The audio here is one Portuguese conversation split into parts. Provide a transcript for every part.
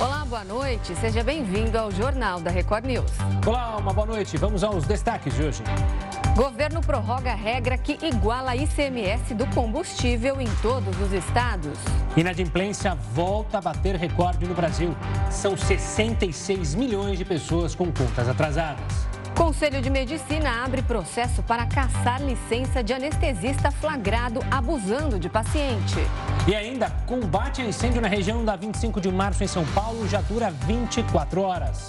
Olá, boa noite. Seja bem-vindo ao Jornal da Record News. Olá, uma boa noite. Vamos aos destaques de hoje. Governo prorroga a regra que iguala ICMS do combustível em todos os estados. Inadimplência volta a bater recorde no Brasil. São 66 milhões de pessoas com contas atrasadas. Conselho de Medicina abre processo para caçar licença de anestesista flagrado abusando de paciente. E ainda, combate a incêndio na região da 25 de março em São Paulo já dura 24 horas.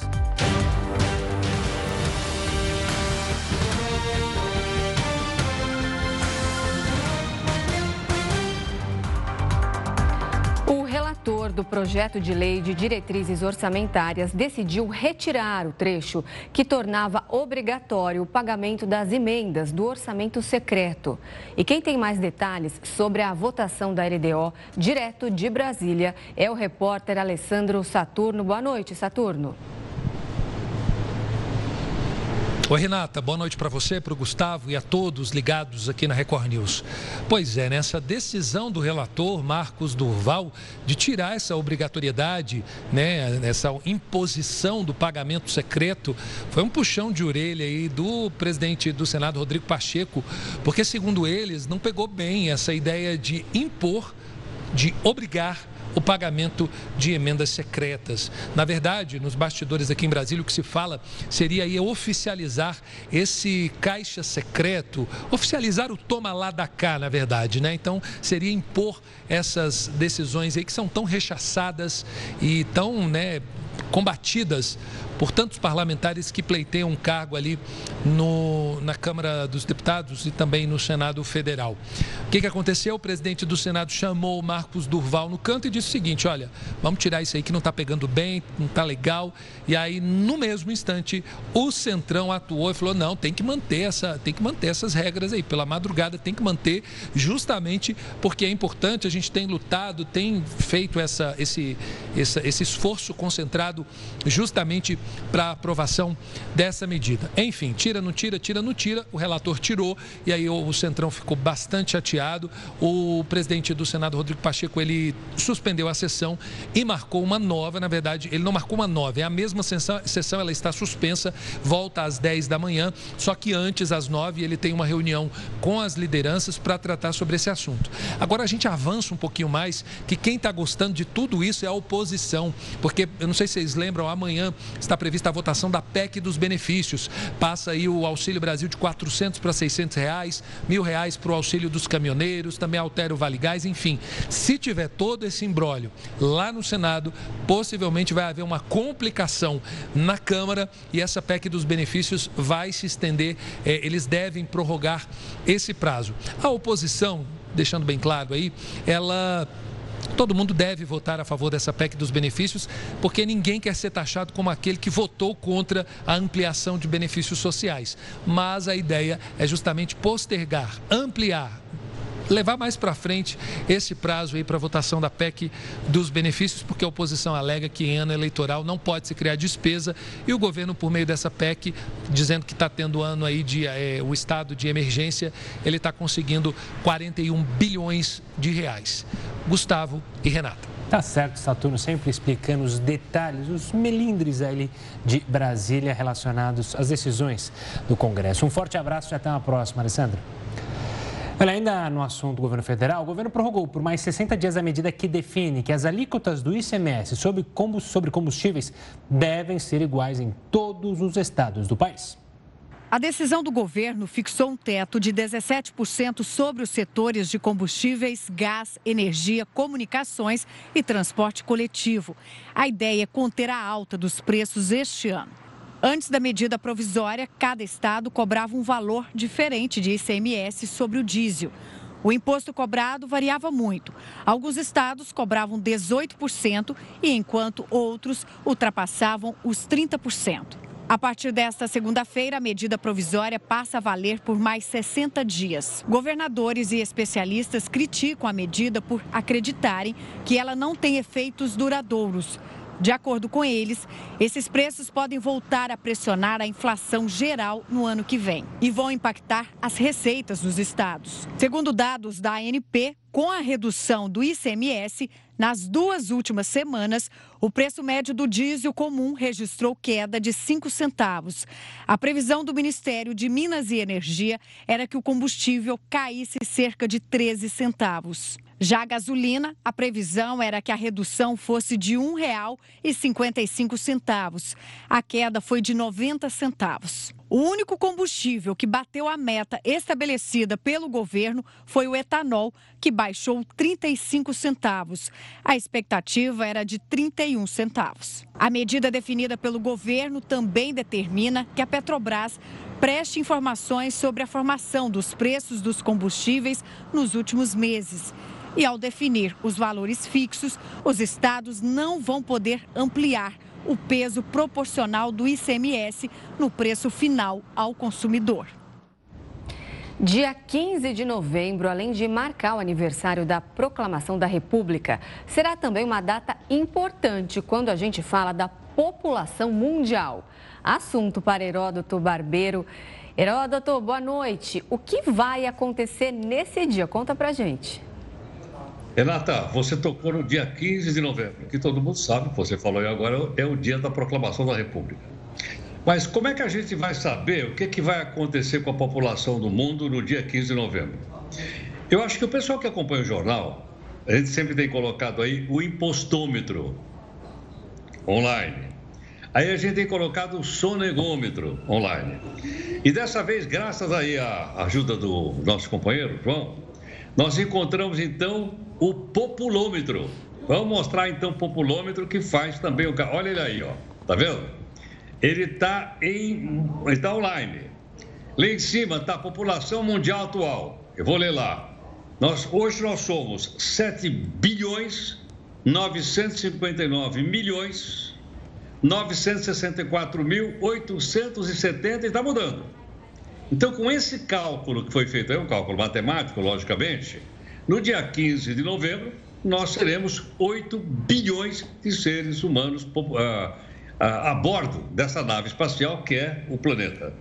Relator do projeto de lei de diretrizes orçamentárias decidiu retirar o trecho que tornava obrigatório o pagamento das emendas do orçamento secreto. E quem tem mais detalhes sobre a votação da LDO direto de Brasília é o repórter Alessandro Saturno. Boa noite, Saturno. Oi, Renata, boa noite para você, para o Gustavo e a todos ligados aqui na Record News. Pois é, nessa decisão do relator Marcos Durval de tirar essa obrigatoriedade, né, essa imposição do pagamento secreto, foi um puxão de orelha aí do presidente do Senado, Rodrigo Pacheco, porque, segundo eles, não pegou bem essa ideia de impor, de obrigar o pagamento de emendas secretas. Na verdade, nos bastidores aqui em Brasília, o que se fala seria aí oficializar esse caixa secreto, oficializar o toma lá da cá, na verdade, né? Então, seria impor essas decisões aí que são tão rechaçadas e tão, né, combatidas por tantos parlamentares que pleiteiam um cargo ali no, na Câmara dos Deputados e também no Senado Federal. O que, que aconteceu? O presidente do Senado chamou o Marcos Durval no canto e disse o seguinte: olha, vamos tirar isso aí que não está pegando bem, não está legal. E aí, no mesmo instante, o Centrão atuou e falou: não, tem que manter essa, tem que manter essas regras aí. Pela madrugada tem que manter, justamente porque é importante, a gente tem lutado, tem feito essa, esse, esse, esse esforço concentrado justamente para aprovação dessa medida. Enfim, tira, não tira, tira, não tira. O relator tirou e aí o Centrão ficou bastante chateado. O presidente do Senado, Rodrigo Pacheco, ele suspendeu a sessão e marcou uma nova. Na verdade, ele não marcou uma nova, é a mesma sessão, sessão ela está suspensa, volta às 10 da manhã. Só que antes, às 9, ele tem uma reunião com as lideranças para tratar sobre esse assunto. Agora a gente avança um pouquinho mais, que quem está gostando de tudo isso é a oposição, porque eu não sei se vocês lembram, amanhã está prevista a votação da PEC dos benefícios. Passa aí o Auxílio Brasil de 400 para 600 reais, mil reais para o auxílio dos caminhoneiros, também altera o Vale Gás, enfim. Se tiver todo esse embrólio lá no Senado, possivelmente vai haver uma complicação na Câmara e essa PEC dos benefícios vai se estender. Eh, eles devem prorrogar esse prazo. A oposição, deixando bem claro aí, ela Todo mundo deve votar a favor dessa PEC dos benefícios, porque ninguém quer ser taxado como aquele que votou contra a ampliação de benefícios sociais. Mas a ideia é justamente postergar, ampliar levar mais para frente esse prazo aí para votação da PEC dos benefícios, porque a oposição alega que em ano eleitoral não pode se criar despesa e o governo, por meio dessa PEC, dizendo que está tendo ano aí de é, o estado de emergência, ele está conseguindo 41 bilhões de reais. Gustavo e Renata. Tá certo, Saturno, sempre explicando os detalhes, os melindres ali de Brasília relacionados às decisões do Congresso. Um forte abraço e até uma próxima, Alessandra. Olha, ainda no assunto do governo federal, o governo prorrogou por mais 60 dias a medida que define que as alíquotas do ICMS sobre combustíveis devem ser iguais em todos os estados do país. A decisão do governo fixou um teto de 17% sobre os setores de combustíveis, gás, energia, comunicações e transporte coletivo. A ideia é conter a alta dos preços este ano. Antes da medida provisória, cada estado cobrava um valor diferente de ICMS sobre o diesel. O imposto cobrado variava muito. Alguns estados cobravam 18% e enquanto outros ultrapassavam os 30%. A partir desta segunda-feira, a medida provisória passa a valer por mais 60 dias. Governadores e especialistas criticam a medida por acreditarem que ela não tem efeitos duradouros. De acordo com eles, esses preços podem voltar a pressionar a inflação geral no ano que vem e vão impactar as receitas dos estados. Segundo dados da ANP, com a redução do ICMS, nas duas últimas semanas, O preço médio do diesel comum registrou queda de 5 centavos. A previsão do Ministério de Minas e Energia era que o combustível caísse cerca de 13 centavos. Já a gasolina, a previsão era que a redução fosse de R$ 1,55. A queda foi de 90 centavos. O único combustível que bateu a meta estabelecida pelo governo foi o etanol, que baixou 35 centavos. A expectativa era de 31 centavos. A medida definida pelo governo também determina que a Petrobras preste informações sobre a formação dos preços dos combustíveis nos últimos meses. E ao definir os valores fixos, os estados não vão poder ampliar o peso proporcional do ICMS no preço final ao consumidor. Dia 15 de novembro, além de marcar o aniversário da Proclamação da República, será também uma data importante quando a gente fala da população mundial. Assunto para Heródoto Barbeiro. Heródoto, boa noite. O que vai acontecer nesse dia? Conta pra gente. Renata, você tocou no dia 15 de novembro, que todo mundo sabe, você falou aí agora, é o dia da proclamação da República. Mas como é que a gente vai saber o que, que vai acontecer com a população do mundo no dia 15 de novembro? Eu acho que o pessoal que acompanha o jornal, a gente sempre tem colocado aí o impostômetro online. Aí a gente tem colocado o sonegômetro online. E dessa vez, graças aí à ajuda do nosso companheiro, João, nós encontramos então o populômetro. Vamos mostrar então o populômetro que faz também o Olha ele aí, ó. Tá vendo? Ele está em, ele tá online. Lá em cima está a população mundial atual. Eu vou ler lá. Nós, hoje nós somos 7 bilhões 959 milhões 964 mil 870 e está mudando. Então, com esse cálculo que foi feito, é um cálculo matemático, logicamente, no dia 15 de novembro, nós teremos 8 bilhões de seres humanos a, a, a bordo dessa nave espacial que é o planeta.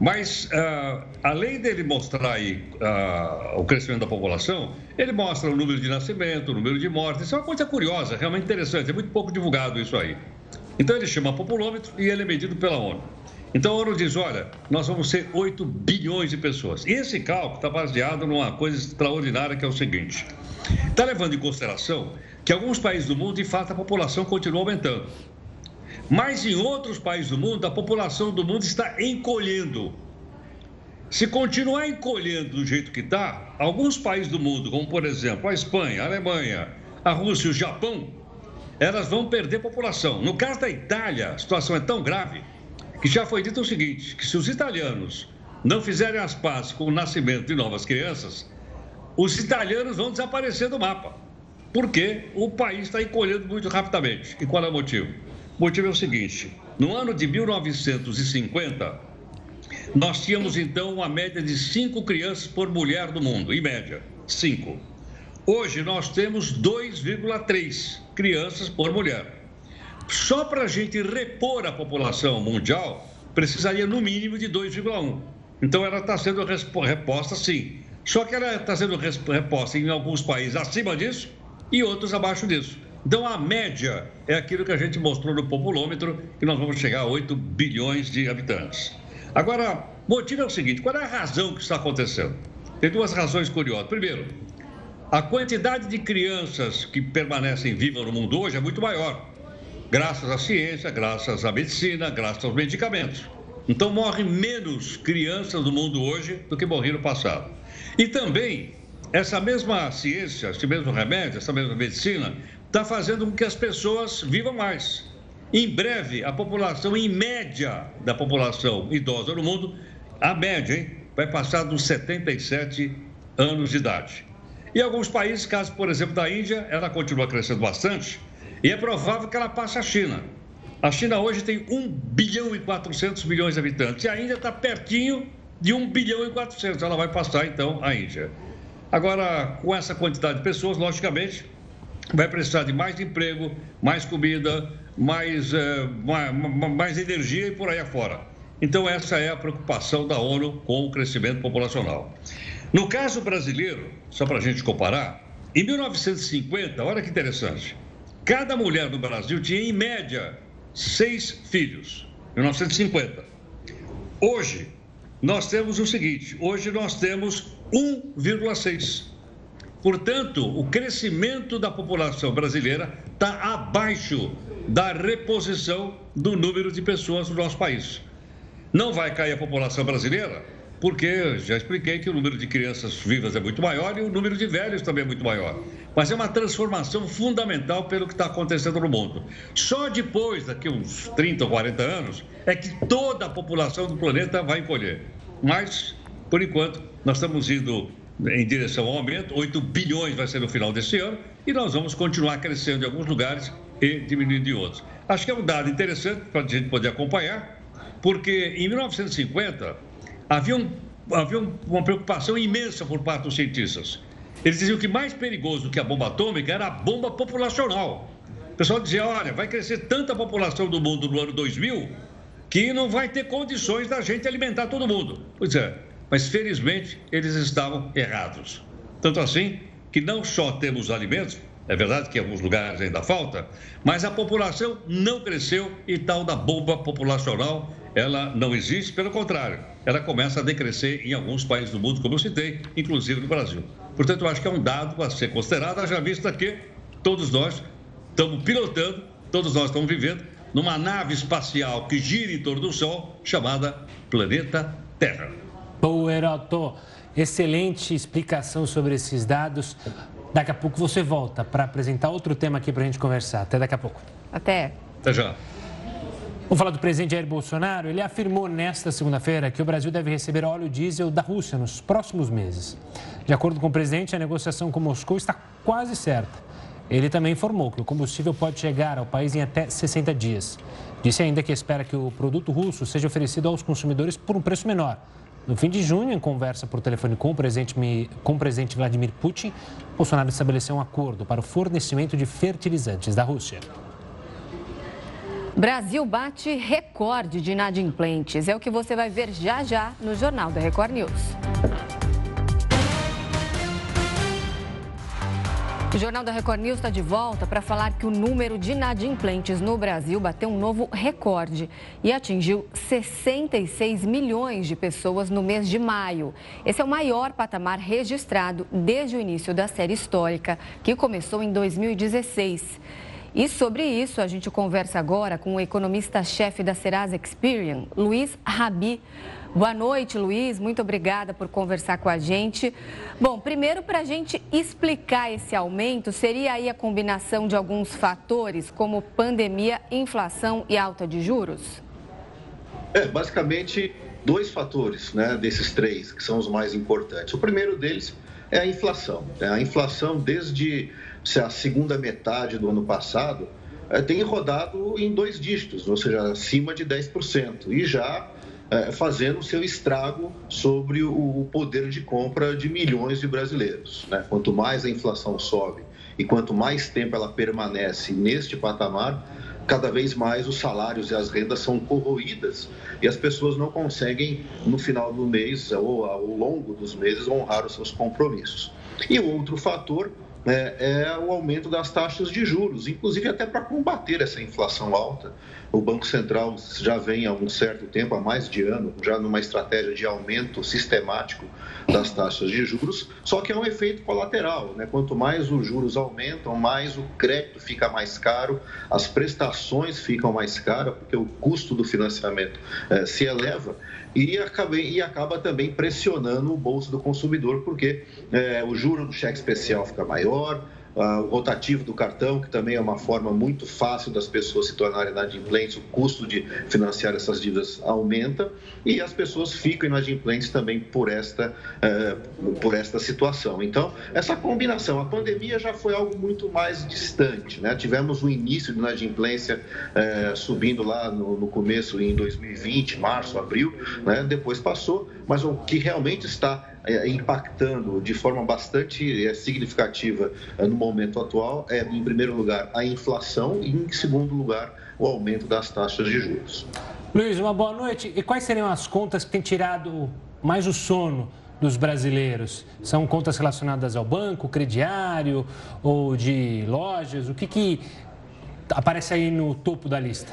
Mas, uh, além dele mostrar aí, uh, o crescimento da população, ele mostra o número de nascimento, o número de mortes. Isso é uma coisa curiosa, realmente interessante. É muito pouco divulgado isso aí. Então, ele chama populômetro e ele é medido pela ONU. Então a ONU diz: olha, nós vamos ser 8 bilhões de pessoas. E esse cálculo está baseado numa coisa extraordinária que é o seguinte: está levando em consideração que alguns países do mundo, de fato, a população continua aumentando. Mas em outros países do mundo, a população do mundo está encolhendo. Se continuar encolhendo do jeito que está, alguns países do mundo, como por exemplo a Espanha, a Alemanha, a Rússia e o Japão, elas vão perder população. No caso da Itália, a situação é tão grave que já foi dito o seguinte: que se os italianos não fizerem as pazes com o nascimento de novas crianças, os italianos vão desaparecer do mapa. Porque o país está encolhendo muito rapidamente. E qual é o motivo? O motivo é o seguinte: no ano de 1950, nós tínhamos então uma média de cinco crianças por mulher no mundo, em média, cinco. Hoje nós temos 2,3 crianças por mulher. Só para a gente repor a população mundial, precisaria no mínimo de 2,1. Então ela está sendo reposta sim. Só que ela está sendo reposta em alguns países acima disso e outros abaixo disso. Então a média é aquilo que a gente mostrou no populômetro, que nós vamos chegar a 8 bilhões de habitantes. Agora, o motivo é o seguinte: qual é a razão que está acontecendo? Tem duas razões curiosas. Primeiro, a quantidade de crianças que permanecem vivas no mundo hoje é muito maior graças à ciência, graças à medicina, graças aos medicamentos. Então morrem menos crianças no mundo hoje do que morreram no passado. E também essa mesma ciência, esse mesmo remédio, essa mesma medicina está fazendo com que as pessoas vivam mais. Em breve, a população, em média da população idosa no mundo, a média, hein, vai passar dos 77 anos de idade. E alguns países, caso por exemplo da Índia, ela continua crescendo bastante, e é provável que ela passe a China. A China hoje tem 1 bilhão e 400 milhões de habitantes e a Índia está pertinho de 1 bilhão e 400. Ela vai passar então a Índia. Agora, com essa quantidade de pessoas, logicamente, vai precisar de mais emprego, mais comida, mais, uh, mais, mais energia e por aí afora. Então, essa é a preocupação da ONU com o crescimento populacional. No caso brasileiro, só para a gente comparar, em 1950, olha que interessante, cada mulher no Brasil tinha, em média, seis filhos, em 1950. Hoje, nós temos o seguinte: hoje nós temos 1,6. Portanto, o crescimento da população brasileira está abaixo da reposição do número de pessoas no nosso país. Não vai cair a população brasileira, porque já expliquei que o número de crianças vivas é muito maior e o número de velhos também é muito maior. Mas é uma transformação fundamental pelo que está acontecendo no mundo. Só depois, daqui uns 30 ou 40 anos, é que toda a população do planeta vai encolher. Mas, por enquanto, nós estamos indo em direção ao aumento, 8 bilhões vai ser no final desse ano, e nós vamos continuar crescendo em alguns lugares e diminuindo em outros. Acho que é um dado interessante para a gente poder acompanhar, porque em 1950 havia, um, havia uma preocupação imensa por parte dos cientistas. Eles diziam que mais perigoso que a bomba atômica era a bomba populacional. O pessoal dizia: olha, vai crescer tanta população do mundo no ano 2000 que não vai ter condições da gente alimentar todo mundo. Pois é, mas felizmente eles estavam errados. Tanto assim que não só temos alimentos, é verdade que em alguns lugares ainda falta, mas a população não cresceu e tal da bomba populacional, ela não existe, pelo contrário, ela começa a decrescer em alguns países do mundo, como eu citei, inclusive no Brasil. Portanto, eu acho que é um dado a ser considerado, haja vista que todos nós estamos pilotando, todos nós estamos vivendo numa nave espacial que gira em torno do Sol, chamada Planeta Terra. Boa, Heroto. Excelente explicação sobre esses dados. Daqui a pouco você volta para apresentar outro tema aqui para a gente conversar. Até daqui a pouco. Até. Até já. Vamos falar do presidente Jair Bolsonaro. Ele afirmou nesta segunda-feira que o Brasil deve receber óleo diesel da Rússia nos próximos meses. De acordo com o presidente, a negociação com Moscou está quase certa. Ele também informou que o combustível pode chegar ao país em até 60 dias. Disse ainda que espera que o produto russo seja oferecido aos consumidores por um preço menor no fim de junho, em conversa por telefone com o presidente, com o presidente Vladimir Putin, Bolsonaro estabeleceu um acordo para o fornecimento de fertilizantes da Rússia. Brasil bate recorde de inadimplentes. É o que você vai ver já já no Jornal da Record News. O Jornal da Record News está de volta para falar que o número de inadimplentes no Brasil bateu um novo recorde e atingiu 66 milhões de pessoas no mês de maio. Esse é o maior patamar registrado desde o início da série histórica, que começou em 2016. E sobre isso, a gente conversa agora com o economista-chefe da Serasa Experian, Luiz Rabi. Boa noite, Luiz. Muito obrigada por conversar com a gente. Bom, primeiro, para a gente explicar esse aumento, seria aí a combinação de alguns fatores, como pandemia, inflação e alta de juros? É, basicamente, dois fatores, né, desses três, que são os mais importantes. O primeiro deles é a inflação. Né? A inflação, desde a segunda metade do ano passado, é, tem rodado em dois dígitos, ou seja, acima de 10%. E já é, fazendo seu estrago sobre o poder de compra de milhões de brasileiros. Né? Quanto mais a inflação sobe e quanto mais tempo ela permanece neste patamar, cada vez mais os salários e as rendas são corroídas e as pessoas não conseguem, no final do mês ou ao longo dos meses, honrar os seus compromissos. E outro fator né, é o aumento das taxas de juros, inclusive até para combater essa inflação alta. O Banco Central já vem há um certo tempo, há mais de ano, já numa estratégia de aumento sistemático das taxas de juros, só que é um efeito colateral. Né? Quanto mais os juros aumentam, mais o crédito fica mais caro, as prestações ficam mais caras, porque o custo do financiamento eh, se eleva e, acabei, e acaba também pressionando o bolso do consumidor, porque eh, o juro do cheque especial fica maior, ah, o rotativo do cartão, que também é uma forma muito fácil das pessoas se tornarem inadimplentes, o custo de financiar essas dívidas aumenta e as pessoas ficam inadimplentes também por esta, eh, por esta situação. Então, essa combinação, a pandemia já foi algo muito mais distante, né? Tivemos o início de inadimplência eh, subindo lá no, no, começo em 2020, março, abril, né? depois passou, mas o que realmente está é, impactando de forma bastante é, significativa é, no momento atual é, em primeiro lugar, a inflação e, em segundo lugar, o aumento das taxas de juros. Luiz, uma boa noite. E quais seriam as contas que têm tirado mais o sono dos brasileiros? São contas relacionadas ao banco, crediário ou de lojas? O que, que aparece aí no topo da lista?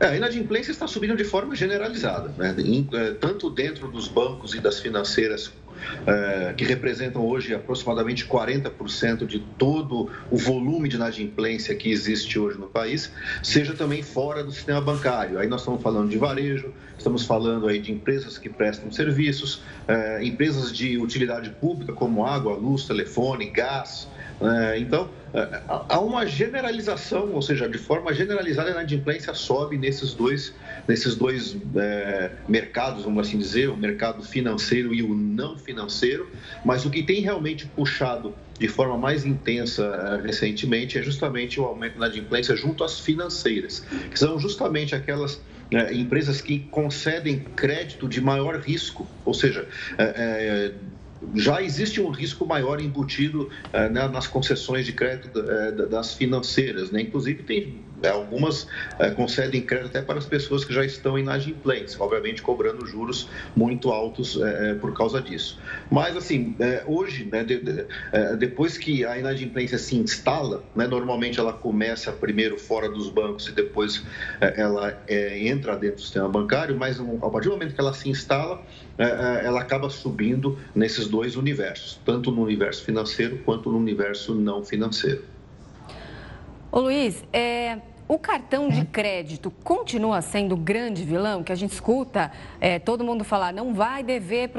É, a inadimplência está subindo de forma generalizada, né? É, tanto dentro dos bancos e das financeiras é, que representam hoje aproximadamente 40% de todo o volume de inadimplência que existe hoje no país, seja também fora do sistema bancário. Aí nós estamos falando de varejo, estamos falando aí de empresas que prestam serviços, é, empresas de utilidade pública como água, luz, telefone, gás, é, então, há uma generalização, ou seja, de forma generalizada, a inadimplência sobe nesses dois, nesses dois é, mercados, vamos assim dizer, o mercado financeiro e o não financeiro, mas o que tem realmente puxado de forma mais intensa é, recentemente é justamente o aumento da inadimplência junto às financeiras, que são justamente aquelas é, empresas que concedem crédito de maior risco, ou seja, é, já existe um risco maior embutido né, nas concessões de crédito eh, das financeiras. Né? Inclusive, tem algumas eh, concedem crédito até para as pessoas que já estão inadimplentes, obviamente cobrando juros muito altos por causa disso. Mas, assim, hoje, né, depois que a inadimplência se instala, né, normalmente ela começa primeiro fora dos bancos e depois ela entra dentro do sistema bancário, mas a partir do momento que ela se instala, ela acaba subindo nesses dois universos, tanto no universo financeiro quanto no universo não financeiro. Ô Luiz, é, o cartão de crédito continua sendo o grande vilão que a gente escuta é, todo mundo falar, não vai dever,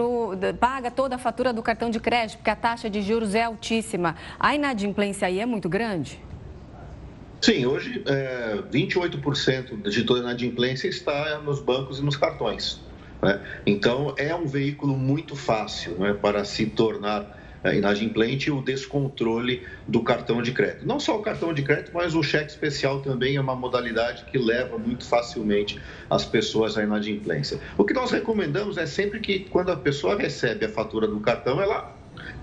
paga toda a fatura do cartão de crédito, porque a taxa de juros é altíssima. A inadimplência aí é muito grande? Sim, hoje é, 28% de toda a inadimplência está nos bancos e nos cartões. Né? Então, é um veículo muito fácil né, para se tornar inadimplente o descontrole do cartão de crédito. Não só o cartão de crédito, mas o cheque especial também é uma modalidade que leva muito facilmente as pessoas à inadimplência. O que nós recomendamos é sempre que, quando a pessoa recebe a fatura do cartão, ela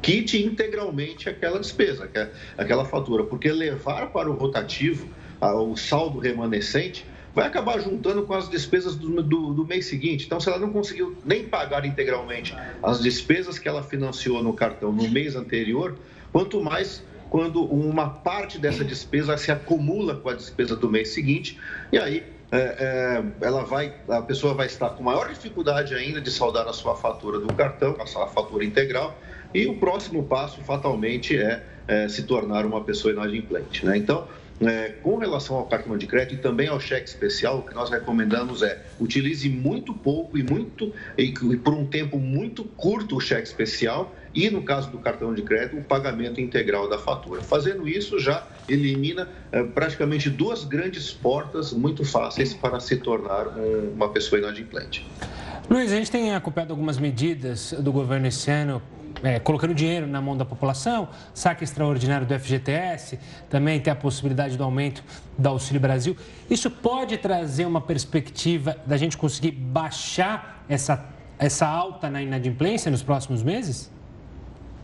quite integralmente aquela despesa, aquela fatura, porque levar para o rotativo o saldo remanescente vai acabar juntando com as despesas do, do, do, mês seguinte. Então, se ela não conseguiu nem pagar integralmente as despesas que ela financiou no cartão no mês anterior, quanto mais quando uma parte dessa despesa se acumula com a despesa do mês seguinte, e aí é, é, ela vai, a pessoa vai estar com maior dificuldade ainda de saldar a sua fatura do cartão, a sua fatura integral, e o próximo passo, fatalmente, é, é se tornar uma pessoa inadimplente. Né? Então, é, com relação ao cartão de crédito e também ao cheque especial, o que nós recomendamos é utilize muito pouco e muito e, por um tempo muito curto o cheque especial e no caso do cartão de crédito o pagamento integral da fatura. Fazendo isso já elimina é, praticamente duas grandes portas muito fáceis para se tornar um, uma pessoa inadimplente. Luiz, a gente tem acompanhado algumas medidas do governo esse ano é, colocando dinheiro na mão da população, saque extraordinário do FGTS, também tem a possibilidade do aumento do Auxílio Brasil. Isso pode trazer uma perspectiva da gente conseguir baixar essa, essa alta na inadimplência nos próximos meses?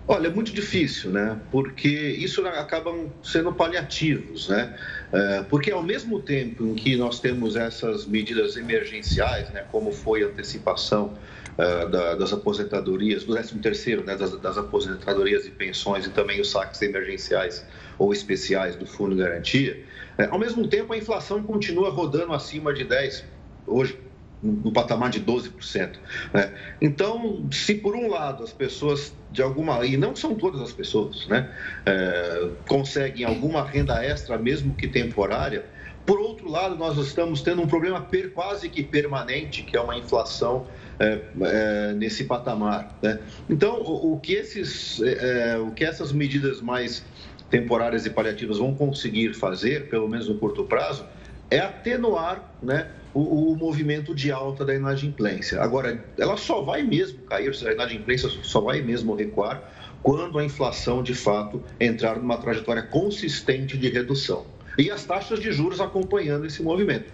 Olha, é muito difícil, né? Porque isso acabam sendo paliativos, né? É, porque ao mesmo tempo em que nós temos essas medidas emergenciais, né, como foi a antecipação uh, da, das aposentadorias, do 13 terceiro, né, das, das, aposentadorias e pensões e também os saques emergenciais ou especiais do Fundo de Garantia, uh, ao mesmo tempo a inflação continua rodando acima de 10%, hoje no patamar de 12%. Né? Então, se por um lado as pessoas de alguma e não são todas as pessoas, né, é, conseguem alguma renda extra mesmo que temporária, por outro lado nós estamos tendo um problema quase que permanente que é uma inflação é, é, nesse patamar. Né? Então, o, o que esses, é, é, o que essas medidas mais temporárias e paliativas vão conseguir fazer, pelo menos no curto prazo, é atenuar, né? o, o, movimento de alta da inadimplência. Agora, ela só vai mesmo cair, a inadimplência só vai mesmo recuar quando a inflação, de fato, entrar numa trajetória consistente de redução. E as taxas de juros acompanhando esse movimento.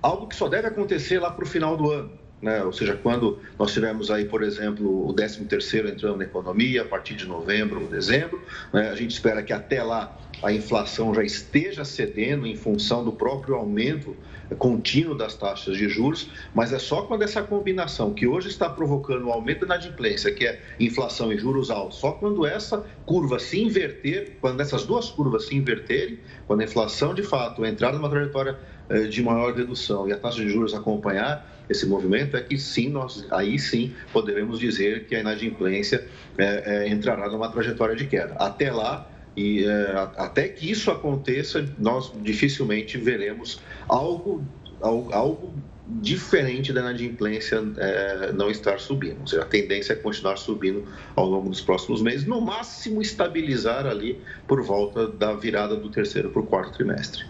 Algo que só deve acontecer lá para o final do ano. Né? Ou seja, quando nós tivermos aí, por exemplo, o 13º entrando na economia, a partir de novembro ou dezembro, né? a gente espera que até lá a inflação já esteja cedendo em função do próprio aumento contínuo das taxas de juros, mas é só quando essa combinação que hoje está provocando o aumento da inadimplência, que é inflação e juros altos, só quando essa curva se inverter, quando essas duas curvas se inverterem, quando a inflação de fato entrar numa trajetória eh, de maior redução e a taxa de juros acompanhar esse movimento, é que sim, nós aí sim poderemos dizer que a inadimplência é, é, entrará numa trajetória de queda. Até lá, e é, até que isso aconteça, nós dificilmente veremos algo, algo, algo diferente da inadimplência é, não estar subindo. Ou seja, a tendência é continuar subindo ao longo dos próximos meses, no máximo estabilizar ali por volta da virada do terceiro para o quarto trimestre.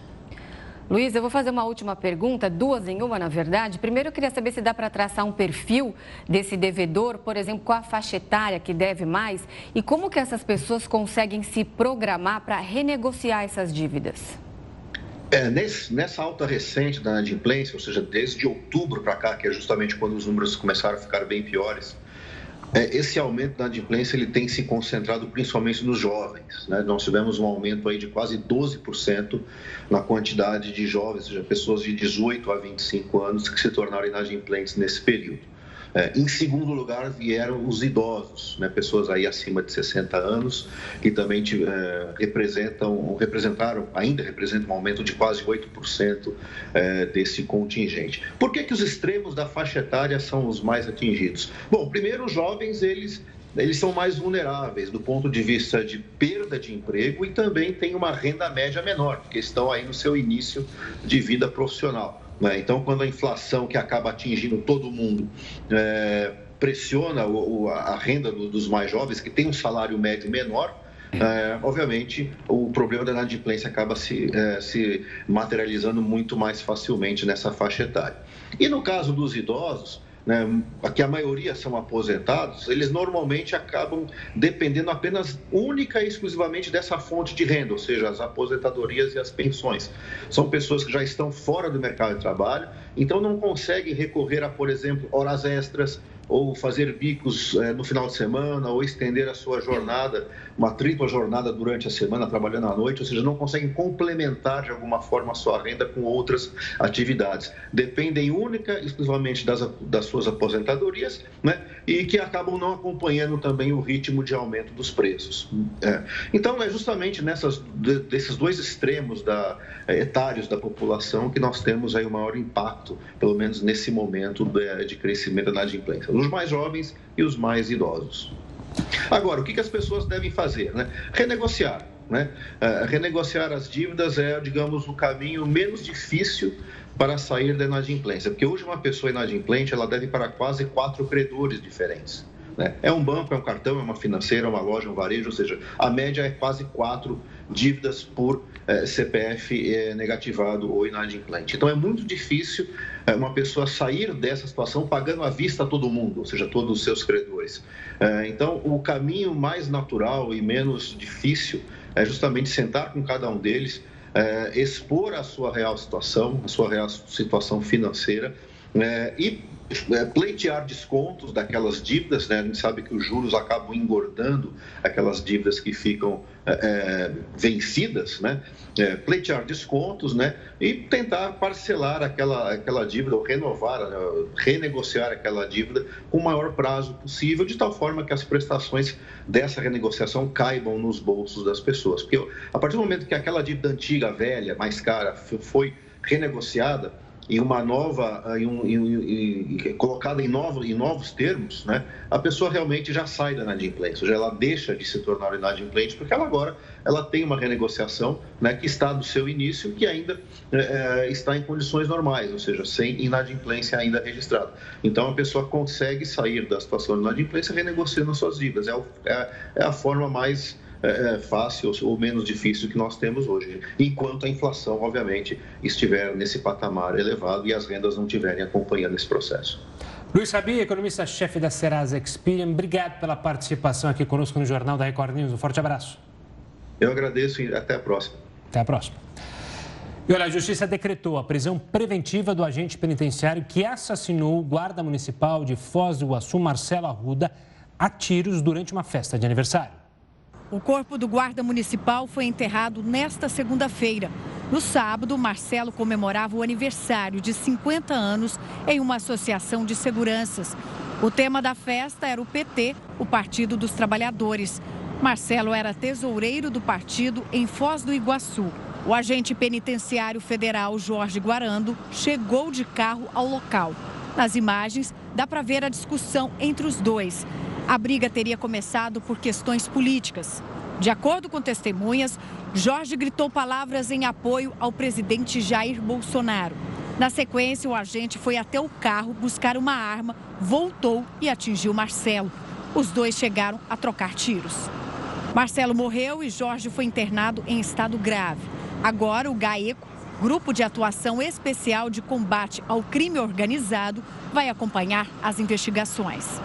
Luiz, eu vou fazer uma última pergunta, duas em uma, na verdade. Primeiro, eu queria saber se dá para traçar um perfil desse devedor, por exemplo, qual a faixa etária que deve mais e como que essas pessoas conseguem se programar para renegociar essas dívidas. É, nesse, nessa alta recente da inadimplência, ou seja, desde outubro para cá, que é justamente quando os números começaram a ficar bem piores, esse aumento da adimplência ele tem se concentrado principalmente nos jovens. Né? Nós tivemos um aumento aí de quase 12% na quantidade de jovens, ou seja, pessoas de 18 a 25 anos que se tornaram inadimplentes nesse período. É, em segundo lugar, vieram os idosos, né, pessoas aí acima de 60 anos, que também é, representam, representaram, ainda representam um aumento de quase 8% é, desse contingente. Por que, que os extremos da faixa etária são os mais atingidos? Bom, primeiro, os jovens, eles eles são mais vulneráveis do ponto de vista de perda de emprego e também têm uma renda média menor, porque estão aí no seu início de vida profissional. Né? Então, quando a inflação que acaba atingindo todo mundo é, pressiona o, a renda do, dos mais jovens, que tem um salário médio menor, é, obviamente o problema da inadimplência acaba se, é, se materializando muito mais facilmente nessa faixa etária. E no caso dos idosos, né, que a maioria são aposentados, eles normalmente acabam dependendo apenas única e exclusivamente dessa fonte de renda, ou seja, as aposentadorias e as pensões. São pessoas que já estão fora do mercado de trabalho, então não conseguem recorrer a, por exemplo, horas extras, ou fazer bicos é, no final de semana, ou estender a sua jornada, uma tripla jornada durante a semana, trabalhando à noite, ou seja, não conseguem complementar de alguma forma a sua renda com outras atividades. Dependem única e exclusivamente das, das suas aposentadorias, né? E que acabam não acompanhando também o ritmo de aumento dos preços. É. Então, é justamente nessas, desses dois extremos da, é, etários da população que nós temos aí o maior impacto, pelo menos nesse momento de, de crescimento da inadimplência os mais jovens e os mais idosos. Agora, o que, que as pessoas devem fazer? Né? Renegociar. Né? Uh, renegociar as dívidas é, digamos, o caminho menos difícil para sair da inadimplência, porque hoje uma pessoa inadimplente ela deve para quase quatro credores diferentes. Né? É um banco, é um cartão, é uma financeira, é uma loja, é um varejo, ou seja, a média é quase quatro dívidas por CPF eh, negativado ou inadimplente. Então é muito difícil eh, uma pessoa sair dessa situação pagando à vista a todo mundo, ou seja, todos os seus credores. Então o caminho mais natural e menos difícil é justamente sentar com cada um deles, expor a sua real situação, a sua real situação financeira e é, pleitear descontos daquelas dívidas, né? A gente sabe que os juros acabam engordando aquelas dívidas que ficam é, é, vencidas, né? É, pleitear descontos, né? E tentar parcelar aquela, aquela dívida ou renovar, né? renegociar aquela dívida com o maior prazo possível, de tal forma que as prestações dessa renegociação caibam nos bolsos das pessoas. Porque a partir do momento que aquela dívida antiga, velha, mais cara, foi renegociada, em uma nova, em um, em, em, colocada em, novo, em novos termos, né, a pessoa realmente já sai da inadimplência, ou seja, ela deixa de se tornar inadimplente, porque ela agora ela tem uma renegociação né, que está do seu início, que ainda é, está em condições normais, ou seja, sem inadimplência ainda registrada. Então, a pessoa consegue sair da situação de inadimplência renegociando suas dívidas. É, é, é a forma mais é, fácil ou menos difícil que nós temos hoje, enquanto a inflação, obviamente, estiver nesse patamar elevado e as rendas não estiverem acompanhando esse processo. Luiz Rabi, economista-chefe da Serasa Experian, obrigado pela participação aqui conosco no Jornal da Record News. Um forte abraço. Eu agradeço e até a próxima. Até a próxima. E olha, a Justiça decretou a prisão preventiva do agente penitenciário que assassinou o guarda municipal de Foz do Iguaçu, Marcelo Arruda, a tiros durante uma festa de aniversário. O corpo do guarda municipal foi enterrado nesta segunda-feira. No sábado, Marcelo comemorava o aniversário de 50 anos em uma associação de seguranças. O tema da festa era o PT, o Partido dos Trabalhadores. Marcelo era tesoureiro do partido em Foz do Iguaçu. O agente penitenciário federal Jorge Guarando chegou de carro ao local. Nas imagens, dá para ver a discussão entre os dois. A briga teria começado por questões políticas. De acordo com testemunhas, Jorge gritou palavras em apoio ao presidente Jair Bolsonaro. Na sequência, o agente foi até o carro buscar uma arma, voltou e atingiu Marcelo. Os dois chegaram a trocar tiros. Marcelo morreu e Jorge foi internado em estado grave. Agora, o GAECO, Grupo de Atuação Especial de Combate ao Crime Organizado, vai acompanhar as investigações.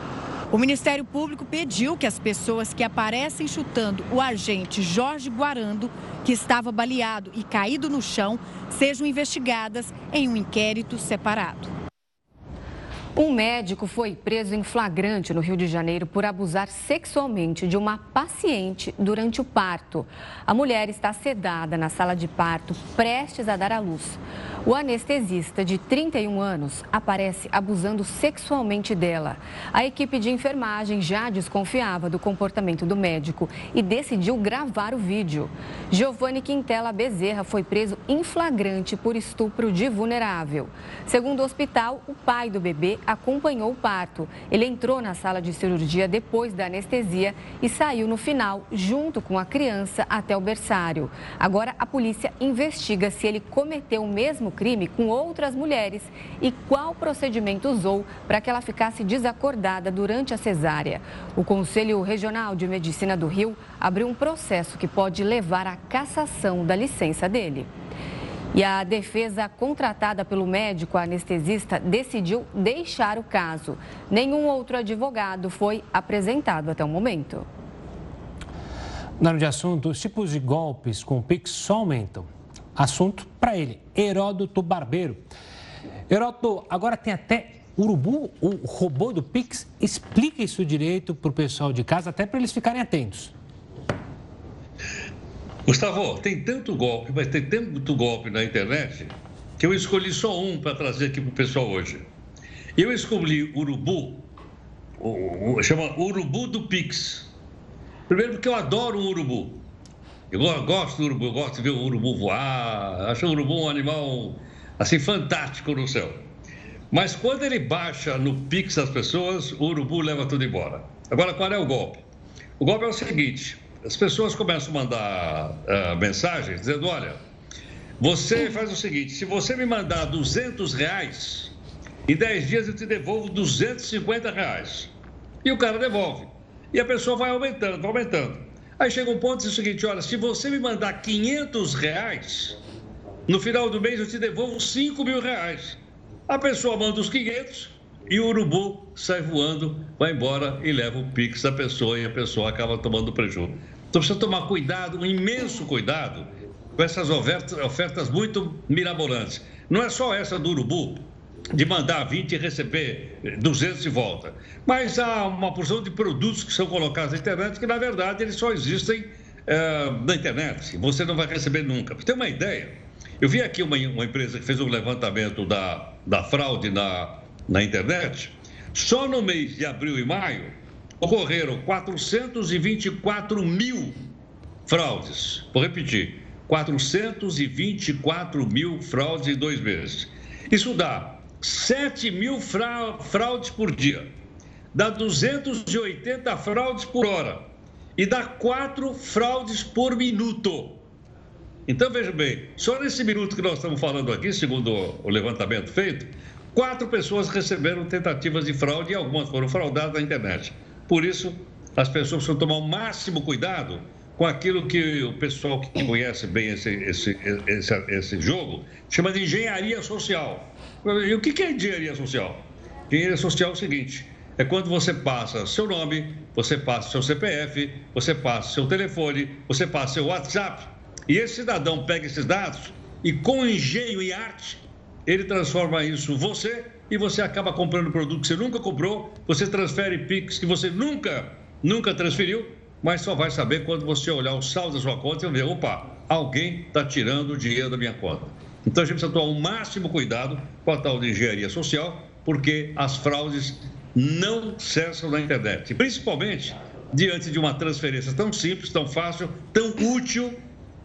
O Ministério Público pediu que as pessoas que aparecem chutando o agente Jorge Guarando, que estava baleado e caído no chão, sejam investigadas em um inquérito separado. Um médico foi preso em flagrante no Rio de Janeiro por abusar sexualmente de uma paciente durante o parto. A mulher está sedada na sala de parto, prestes a dar à luz. O anestesista, de 31 anos, aparece abusando sexualmente dela. A equipe de enfermagem já desconfiava do comportamento do médico e decidiu gravar o vídeo. Giovanni Quintela Bezerra foi preso em flagrante por estupro de vulnerável. Segundo o hospital, o pai do bebê acompanhou o parto. Ele entrou na sala de cirurgia depois da anestesia e saiu no final, junto com a criança, até o berçário. Agora, a polícia investiga se ele cometeu o mesmo crime com outras mulheres e qual procedimento usou para que ela ficasse desacordada durante a cesárea. O Conselho Regional de Medicina do Rio abriu um processo que pode levar à cassação da licença dele. E a defesa contratada pelo médico anestesista decidiu deixar o caso. Nenhum outro advogado foi apresentado até o momento. Mudando de assunto, os tipos de golpes com Pix só aumentam. Assunto para ele, Heródoto Barbeiro. Heródoto, agora tem até urubu, o robô do Pix. Explica isso direito para o pessoal de casa, até para eles ficarem atentos. Gustavo, tem tanto golpe, mas tem tanto golpe na internet que eu escolhi só um para trazer aqui para o pessoal hoje. Eu escolhi urubu, chama urubu do Pix. Primeiro porque eu adoro o urubu. Eu gosto do urubu, eu gosto de ver o urubu voar. Acho o urubu um animal, assim, fantástico no céu. Mas quando ele baixa no pix das pessoas, o urubu leva tudo embora. Agora, qual é o golpe? O golpe é o seguinte: as pessoas começam a mandar uh, mensagens dizendo: olha, você faz o seguinte, se você me mandar 200 reais, em 10 dias eu te devolvo 250 reais. E o cara devolve. E a pessoa vai aumentando, vai aumentando. Aí chega um ponto e diz o seguinte: olha, se você me mandar 500 reais, no final do mês eu te devolvo 5 mil reais. A pessoa manda os 500 e o urubu sai voando, vai embora e leva o pix da pessoa e a pessoa acaba tomando prejuízo. Então precisa tomar cuidado, um imenso cuidado, com essas ofertas, ofertas muito mirabolantes. Não é só essa do urubu, de mandar 20 e receber 200 de volta. Mas há uma porção de produtos que são colocados na internet que, na verdade, eles só existem na internet. Você não vai receber nunca. Para ter uma ideia, eu vi aqui uma, uma empresa que fez um levantamento da, da fraude na, na internet. Só no mês de abril e maio ocorreram 424 mil fraudes. Vou repetir: 424 mil fraudes em dois meses. Isso dá 7 mil fraudes por dia, dá 280 fraudes por hora e dá 4 fraudes por minuto. Então, veja bem, só nesse minuto que nós estamos falando aqui, segundo o levantamento feito, quatro pessoas receberam tentativas de fraude e algumas foram fraudadas na internet. Por isso, as pessoas precisam tomar o máximo cuidado com aquilo que o pessoal que conhece bem esse, esse, esse, esse jogo chama de engenharia social. E o que é engenharia social? Engenharia social é o seguinte: é quando você passa seu nome, você passa seu CPF, você passa seu telefone, você passa seu WhatsApp, e esse cidadão pega esses dados e, com engenho e arte, ele transforma isso você e você acaba comprando produto que você nunca comprou, você transfere PIX que você nunca, nunca transferiu mas só vai saber quando você olhar o saldo da sua conta e ver, opa, alguém está tirando o dinheiro da minha conta. Então a gente precisa tomar o máximo cuidado com a tal de engenharia social, porque as fraudes não cessam na internet, principalmente diante de uma transferência tão simples, tão fácil, tão útil,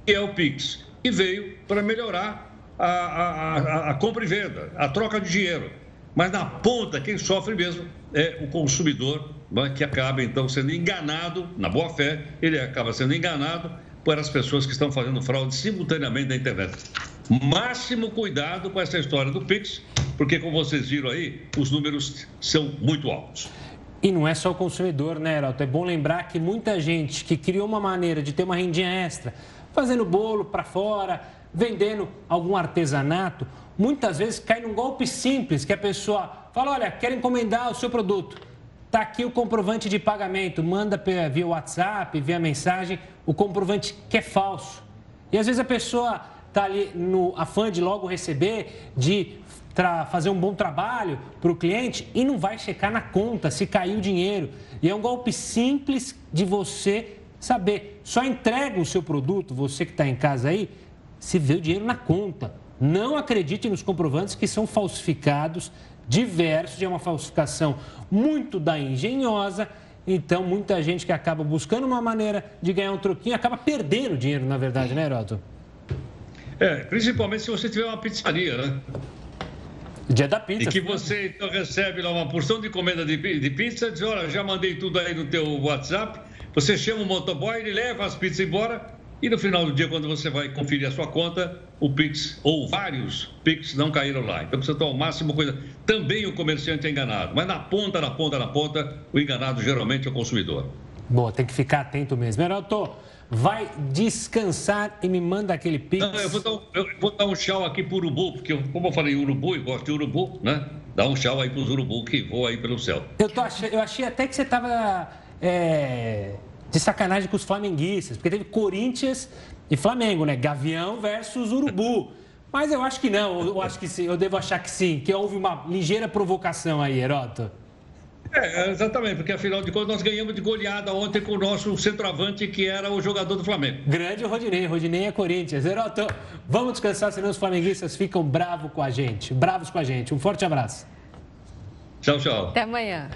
que é o Pix, que veio para melhorar a, a, a, a compra e venda, a troca de dinheiro. Mas na ponta, quem sofre mesmo é o consumidor, né, que acaba então sendo enganado, na boa fé, ele acaba sendo enganado por as pessoas que estão fazendo fraude simultaneamente na internet. Máximo cuidado com essa história do Pix, porque como vocês viram aí, os números são muito altos. E não é só o consumidor, né, Heraldo? É bom lembrar que muita gente que criou uma maneira de ter uma rendinha extra, fazendo bolo para fora, vendendo algum artesanato, muitas vezes cai num golpe simples, que a pessoa fala, olha, quero encomendar o seu produto. Está aqui o comprovante de pagamento, manda via WhatsApp, via mensagem, o comprovante que é falso. E às vezes a pessoa está ali no afã de logo receber, de fazer um bom trabalho para o cliente e não vai checar na conta se caiu o dinheiro. E é um golpe simples de você saber. Só entrega o seu produto, você que está em casa aí, se vê o dinheiro na conta. Não acredite nos comprovantes que são falsificados, diversos, é uma falsificação muito da engenhosa. Então, muita gente que acaba buscando uma maneira de ganhar um troquinho acaba perdendo dinheiro, na verdade, né, Heroto? É, principalmente se você tiver uma pizzaria, né? Dia da pizza. E que você então recebe lá uma porção de encomenda de, de pizza, diz, olha, já mandei tudo aí no teu WhatsApp. Você chama o motoboy, ele leva as pizzas embora e no final do dia, quando você vai conferir a sua conta, o Pix ou vários Pix não caíram lá. Então precisa tomar o máximo coisa. Também o comerciante é enganado, mas na ponta, na ponta, na ponta, o enganado geralmente é o consumidor. Boa, tem que ficar atento mesmo. Heraldo, vai descansar e me manda aquele pix. Não, eu, vou dar um, eu vou dar um tchau aqui pro urubu, porque eu, como eu falei urubu e gosto de urubu, né? Dá um tchau aí pros urubu que voam aí pelo céu. Eu, tô ach... eu achei até que você tava é... de sacanagem com os flamenguistas, porque teve Corinthians e Flamengo, né? Gavião versus urubu. Mas eu acho que não, eu acho que sim, eu devo achar que sim, que houve uma ligeira provocação aí, Heroto. É, exatamente, porque afinal de contas nós ganhamos de goleada ontem com o nosso centroavante, que era o jogador do Flamengo. Grande Rodinei, Rodinei é Corinthians. Heroto, vamos descansar, senão os flamenguistas ficam bravos com a gente. Bravos com a gente. Um forte abraço. Tchau, tchau. Até amanhã.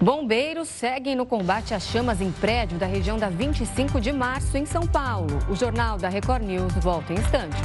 Bombeiros seguem no combate às chamas em prédio da região da 25 de março, em São Paulo. O Jornal da Record News volta em instantes.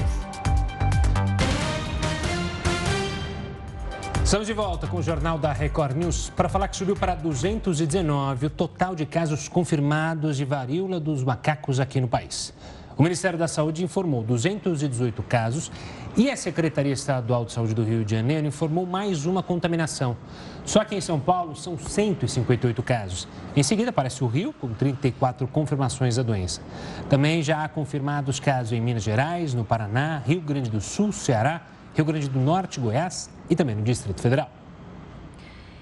Estamos de volta com o Jornal da Record News para falar que subiu para 219 o total de casos confirmados de varíola dos macacos aqui no país. O Ministério da Saúde informou 218 casos e a Secretaria Estadual de Saúde do Rio de Janeiro informou mais uma contaminação. Só que em São Paulo são 158 casos. Em seguida aparece o Rio, com 34 confirmações da doença. Também já há confirmados casos em Minas Gerais, no Paraná, Rio Grande do Sul, Ceará, Rio Grande do Norte, Goiás e também no Distrito Federal.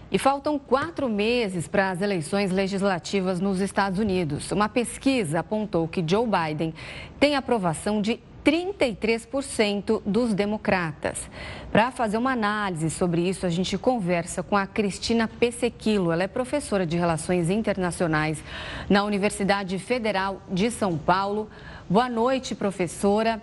E faltam quatro meses para as eleições legislativas nos Estados Unidos. Uma pesquisa apontou que Joe Biden tem aprovação de 33% dos democratas. Para fazer uma análise sobre isso, a gente conversa com a Cristina Pesequilo. Ela é professora de Relações Internacionais na Universidade Federal de São Paulo. Boa noite, professora.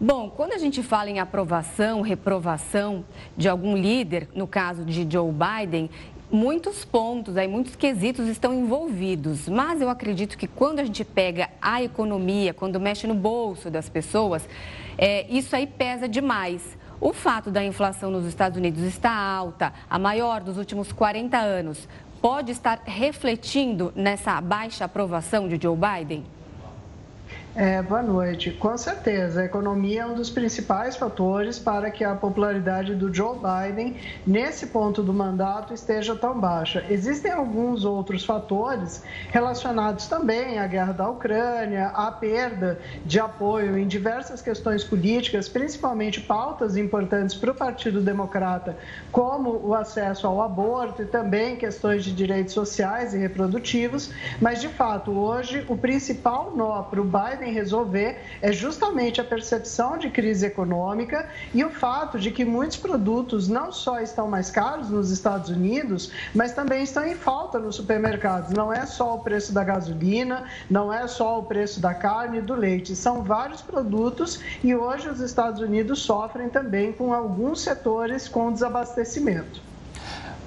Bom, quando a gente fala em aprovação, reprovação de algum líder, no caso de Joe Biden, muitos pontos, aí muitos quesitos estão envolvidos. Mas eu acredito que quando a gente pega a economia, quando mexe no bolso das pessoas, é, isso aí pesa demais. O fato da inflação nos Estados Unidos estar alta, a maior dos últimos 40 anos, pode estar refletindo nessa baixa aprovação de Joe Biden? É, boa noite. Com certeza, a economia é um dos principais fatores para que a popularidade do Joe Biden, nesse ponto do mandato, esteja tão baixa. Existem alguns outros fatores relacionados também à guerra da Ucrânia, à perda de apoio em diversas questões políticas, principalmente pautas importantes para o Partido Democrata, como o acesso ao aborto e também questões de direitos sociais e reprodutivos. Mas, de fato, hoje, o principal nó para o Biden resolver é justamente a percepção de crise econômica e o fato de que muitos produtos não só estão mais caros nos Estados Unidos, mas também estão em falta nos supermercados. Não é só o preço da gasolina, não é só o preço da carne e do leite, são vários produtos e hoje os Estados Unidos sofrem também com alguns setores com desabastecimento.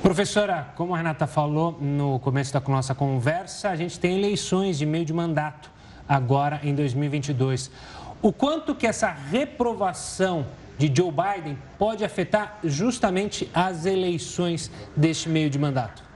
Professora, como a Renata falou no começo da nossa conversa, a gente tem eleições de meio de mandato agora em 2022. O quanto que essa reprovação de Joe Biden pode afetar justamente as eleições deste meio de mandato?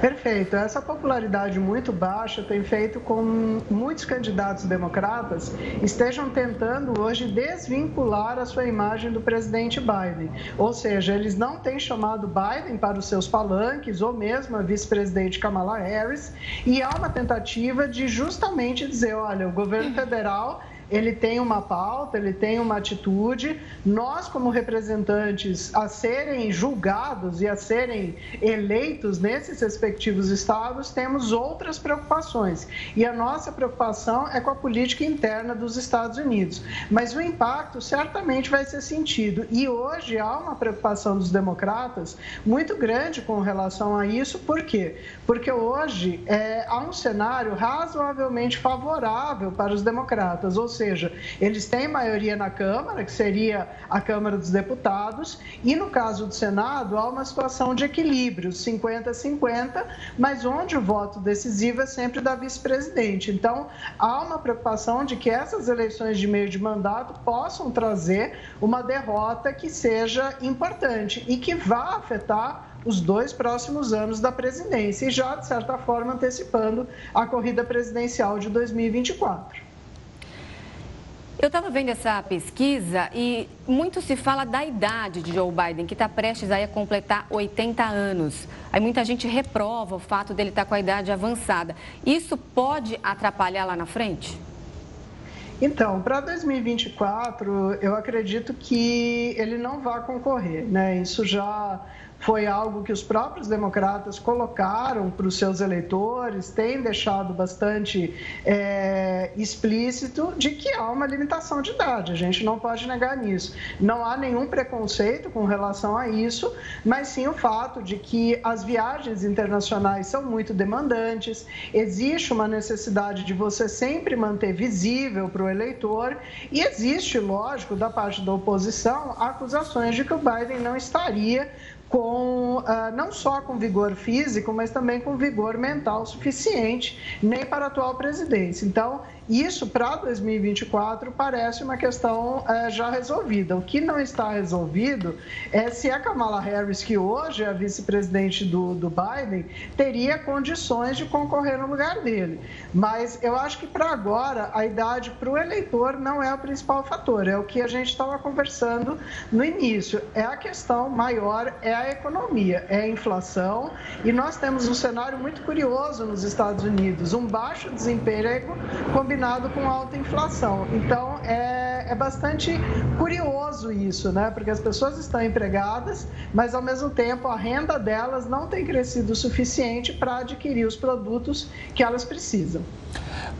Perfeito. Essa popularidade muito baixa tem feito com muitos candidatos democratas estejam tentando hoje desvincular a sua imagem do presidente Biden. Ou seja, eles não têm chamado Biden para os seus palanques ou mesmo a vice-presidente Kamala Harris e há uma tentativa de justamente dizer, olha, o governo federal ele tem uma pauta, ele tem uma atitude. Nós, como representantes, a serem julgados e a serem eleitos nesses respectivos estados, temos outras preocupações. E a nossa preocupação é com a política interna dos Estados Unidos. Mas o impacto certamente vai ser sentido. E hoje há uma preocupação dos democratas muito grande com relação a isso. Por quê? Porque hoje é, há um cenário razoavelmente favorável para os democratas, ou seja, eles têm maioria na Câmara, que seria a Câmara dos Deputados, e no caso do Senado, há uma situação de equilíbrio, 50-50, mas onde o voto decisivo é sempre da vice-presidente. Então, há uma preocupação de que essas eleições de meio de mandato possam trazer uma derrota que seja importante e que vá afetar os dois próximos anos da presidência e já, de certa forma, antecipando a corrida presidencial de 2024. Eu estava vendo essa pesquisa e muito se fala da idade de Joe Biden, que está prestes a completar 80 anos. Aí muita gente reprova o fato dele estar tá com a idade avançada. Isso pode atrapalhar lá na frente? Então, para 2024, eu acredito que ele não vai concorrer, né? Isso já foi algo que os próprios democratas colocaram para os seus eleitores, têm deixado bastante é, explícito de que há uma limitação de idade, a gente não pode negar nisso. Não há nenhum preconceito com relação a isso, mas sim o fato de que as viagens internacionais são muito demandantes, existe uma necessidade de você sempre manter visível para o eleitor e existe, lógico, da parte da oposição, acusações de que o Biden não estaria com uh, não só com vigor físico, mas também com vigor mental suficiente, nem para a atual presidência. Então, isso para 2024 parece uma questão é, já resolvida. O que não está resolvido é se a Kamala Harris, que hoje é a vice-presidente do, do Biden, teria condições de concorrer no lugar dele. Mas eu acho que para agora a idade para o eleitor não é o principal fator, é o que a gente estava conversando no início. É a questão maior, é a economia, é a inflação. E nós temos um cenário muito curioso nos Estados Unidos: um baixo desemprego combinado combinado com alta inflação. Então, é, é bastante curioso isso, né? Porque as pessoas estão empregadas, mas ao mesmo tempo a renda delas não tem crescido o suficiente para adquirir os produtos que elas precisam.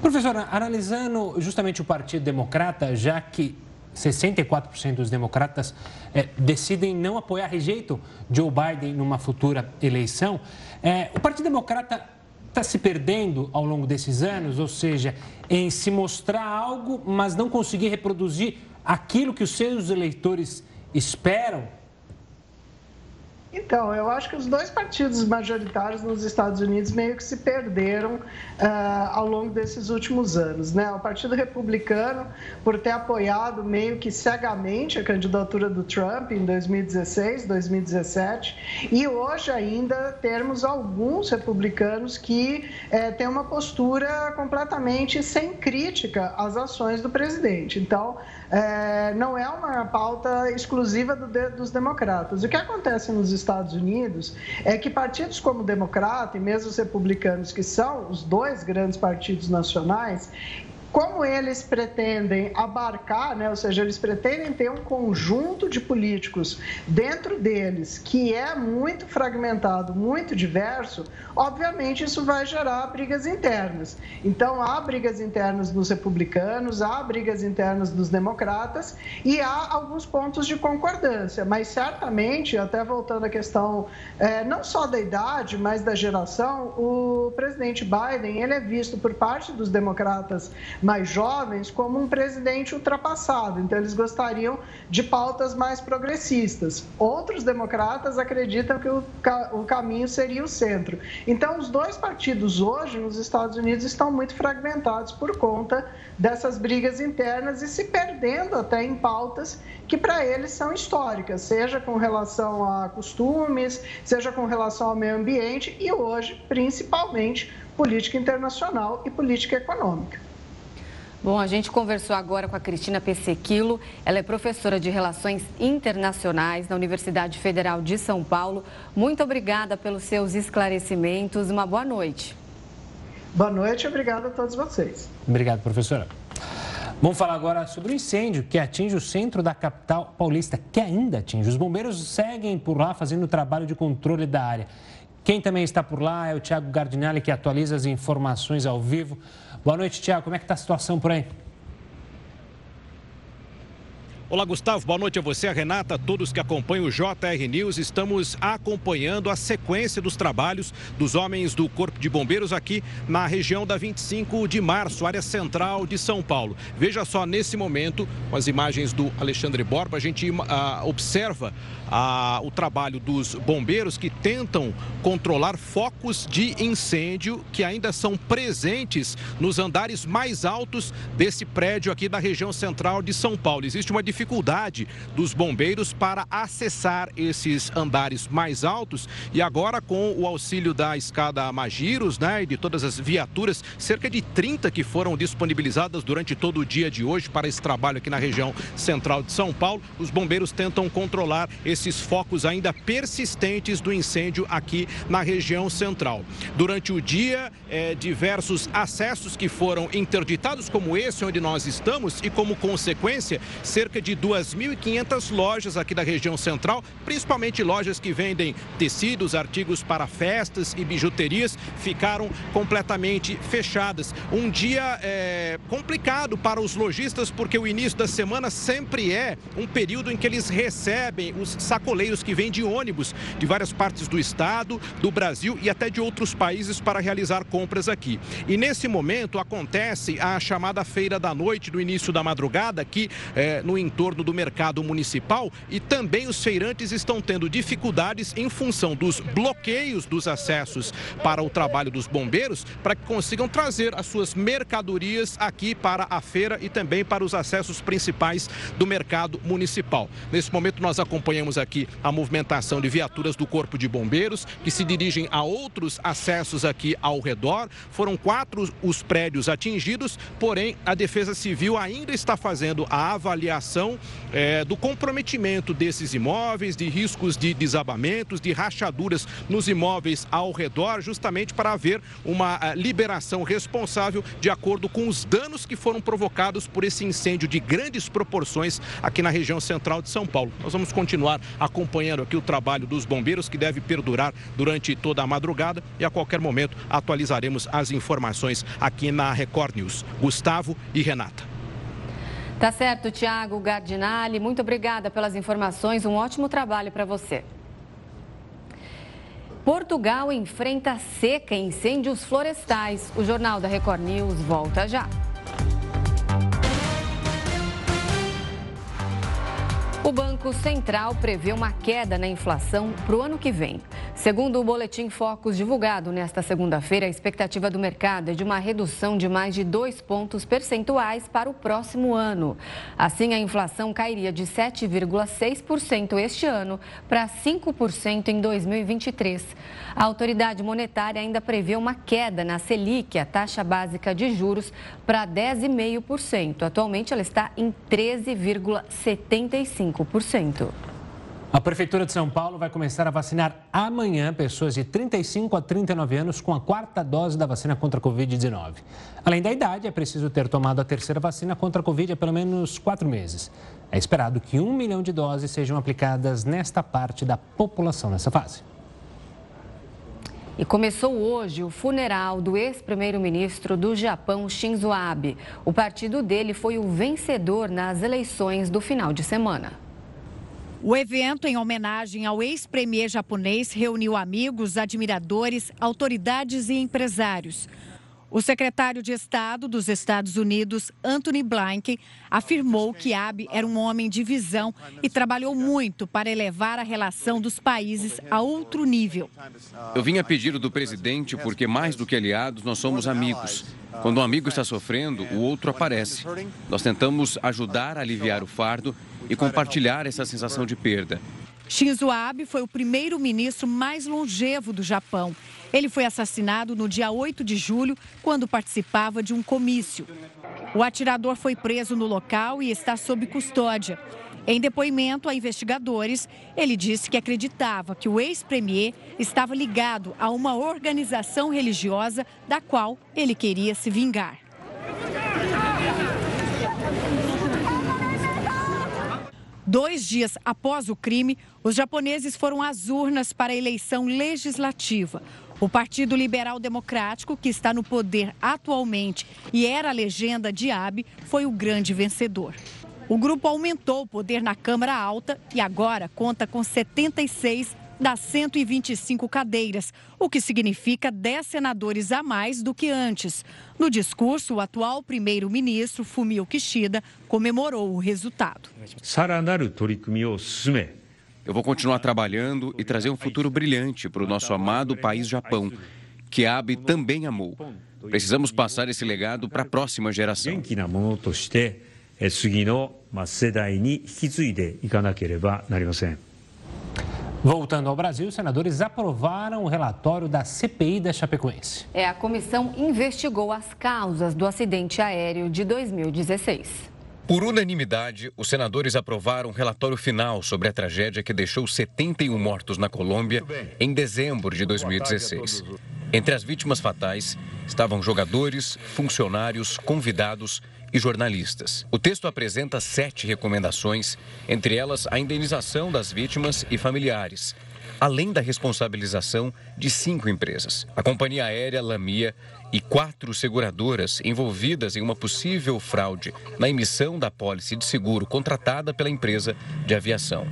Professora, analisando justamente o Partido Democrata, já que 64% dos democratas é, decidem não apoiar, rejeitam Joe Biden numa futura eleição, é, o Partido Democrata está se perdendo ao longo desses anos, ou seja, em se mostrar algo, mas não conseguir reproduzir aquilo que os seus eleitores esperam então, eu acho que os dois partidos majoritários nos Estados Unidos meio que se perderam uh, ao longo desses últimos anos. Né? O Partido Republicano, por ter apoiado meio que cegamente a candidatura do Trump em 2016, 2017, e hoje ainda termos alguns republicanos que uh, têm uma postura completamente sem crítica às ações do presidente. Então, uh, não é uma pauta exclusiva do, dos democratas. O que acontece nos Estados Unidos é que partidos como o Democrata e mesmo os republicanos, que são os dois grandes partidos nacionais, como eles pretendem abarcar, né, ou seja, eles pretendem ter um conjunto de políticos dentro deles que é muito fragmentado, muito diverso, obviamente isso vai gerar brigas internas. Então, há brigas internas dos republicanos, há brigas internas dos democratas e há alguns pontos de concordância, mas certamente, até voltando à questão é, não só da idade, mas da geração, o presidente Biden ele é visto por parte dos democratas mais jovens como um presidente ultrapassado. Então, eles gostariam de pautas mais progressistas. Outros democratas acreditam que o, o caminho seria o centro. Então, os dois partidos hoje nos Estados Unidos estão muito fragmentados por conta dessas brigas internas e se perdendo até em pautas que para eles são históricas, seja com relação a costumes, seja com relação ao meio ambiente e hoje, principalmente, política internacional e política econômica. Bom, a gente conversou agora com a Cristina Pessequilo. Ela é professora de Relações Internacionais na Universidade Federal de São Paulo. Muito obrigada pelos seus esclarecimentos. Uma boa noite. Boa noite e obrigado a todos vocês. Obrigado, professora. Vamos falar agora sobre o incêndio que atinge o centro da capital paulista, que ainda atinge. Os bombeiros seguem por lá fazendo o trabalho de controle da área. Quem também está por lá é o Tiago Gardinelli, que atualiza as informações ao vivo. Boa noite, Tiago. Como é que está a situação por aí? Olá, Gustavo. Boa noite a você, a Renata, a todos que acompanham o JR News. Estamos acompanhando a sequência dos trabalhos dos homens do Corpo de Bombeiros aqui na região da 25 de março, área central de São Paulo. Veja só, nesse momento, com as imagens do Alexandre Borba, a gente uh, observa uh, o trabalho dos bombeiros que tentam controlar focos de incêndio que ainda são presentes nos andares mais altos desse prédio aqui da região central de São Paulo. Existe uma dificuldade dos bombeiros para acessar esses andares mais altos e agora com o auxílio da escada Magiros, né, e de todas as viaturas, cerca de 30 que foram disponibilizadas durante todo o dia de hoje para esse trabalho aqui na região central de São Paulo, os bombeiros tentam controlar esses focos ainda persistentes do incêndio aqui na região central. Durante o dia, é, diversos acessos que foram interditados, como esse onde nós estamos, e como consequência, cerca de de 2.500 lojas aqui da região central, principalmente lojas que vendem tecidos, artigos para festas e bijuterias, ficaram completamente fechadas. Um dia é, complicado para os lojistas, porque o início da semana sempre é um período em que eles recebem os sacoleiros que vêm de ônibus de várias partes do estado, do Brasil e até de outros países para realizar compras aqui. E nesse momento acontece a chamada Feira da Noite, do início da madrugada, aqui é, no entorno do mercado municipal e também os feirantes estão tendo dificuldades em função dos bloqueios dos acessos para o trabalho dos bombeiros para que consigam trazer as suas mercadorias aqui para a feira e também para os acessos principais do mercado municipal. Nesse momento nós acompanhamos aqui a movimentação de viaturas do Corpo de Bombeiros que se dirigem a outros acessos aqui ao redor. Foram quatro os prédios atingidos, porém a Defesa Civil ainda está fazendo a avaliação é, do comprometimento desses imóveis, de riscos de desabamentos, de rachaduras nos imóveis ao redor, justamente para haver uma eh, liberação responsável de acordo com os danos que foram provocados por esse incêndio de grandes proporções aqui na região central de São Paulo. Nós vamos continuar acompanhando aqui o trabalho dos bombeiros, que deve perdurar durante toda a madrugada e a qualquer momento atualizaremos as informações aqui na Record News. Gustavo e Renata. Tá certo, Tiago Gardinali. Muito obrigada pelas informações. Um ótimo trabalho para você. Portugal enfrenta seca e incêndios florestais. O Jornal da Record News volta já. O Banco Central prevê uma queda na inflação para o ano que vem. Segundo o Boletim Focus divulgado nesta segunda-feira, a expectativa do mercado é de uma redução de mais de dois pontos percentuais para o próximo ano. Assim, a inflação cairia de 7,6% este ano para 5% em 2023. A autoridade monetária ainda prevê uma queda na Selic, a taxa básica de juros, para 10,5%. Atualmente, ela está em 13,75%. A Prefeitura de São Paulo vai começar a vacinar amanhã pessoas de 35 a 39 anos com a quarta dose da vacina contra a Covid-19. Além da idade, é preciso ter tomado a terceira vacina contra a Covid há pelo menos quatro meses. É esperado que um milhão de doses sejam aplicadas nesta parte da população nessa fase. E começou hoje o funeral do ex-primeiro-ministro do Japão, Shinzo Abe. O partido dele foi o vencedor nas eleições do final de semana. O evento, em homenagem ao ex-premier japonês, reuniu amigos, admiradores, autoridades e empresários. O secretário de Estado dos Estados Unidos, Anthony Blinken, afirmou que Abe era um homem de visão e trabalhou muito para elevar a relação dos países a outro nível. Eu vim a pedido do presidente porque, mais do que aliados, nós somos amigos. Quando um amigo está sofrendo, o outro aparece. Nós tentamos ajudar a aliviar o fardo e compartilhar essa sensação de perda. Shinzo Abe foi o primeiro ministro mais longevo do Japão. Ele foi assassinado no dia 8 de julho, quando participava de um comício. O atirador foi preso no local e está sob custódia. Em depoimento a investigadores, ele disse que acreditava que o ex-premier estava ligado a uma organização religiosa da qual ele queria se vingar. Dois dias após o crime, os japoneses foram às urnas para a eleição legislativa. O Partido Liberal Democrático, que está no poder atualmente e era a legenda de Abe, foi o grande vencedor. O grupo aumentou o poder na Câmara Alta e agora conta com 76 das 125 cadeiras, o que significa 10 senadores a mais do que antes. No discurso, o atual primeiro-ministro Fumio Kishida comemorou o resultado. Eu vou continuar trabalhando e trazer um futuro brilhante para o nosso amado país Japão, que Abe também amou. Precisamos passar esse legado para a próxima geração. Voltando ao Brasil, senadores aprovaram o relatório da CPI da Chapecoense. É, a comissão investigou as causas do acidente aéreo de 2016. Por unanimidade, os senadores aprovaram o relatório final sobre a tragédia que deixou 71 mortos na Colômbia em dezembro de 2016. Entre as vítimas fatais estavam jogadores, funcionários, convidados e jornalistas. O texto apresenta sete recomendações, entre elas a indenização das vítimas e familiares, além da responsabilização de cinco empresas: a companhia aérea Lamia e quatro seguradoras envolvidas em uma possível fraude na emissão da pólice de seguro contratada pela empresa de aviação.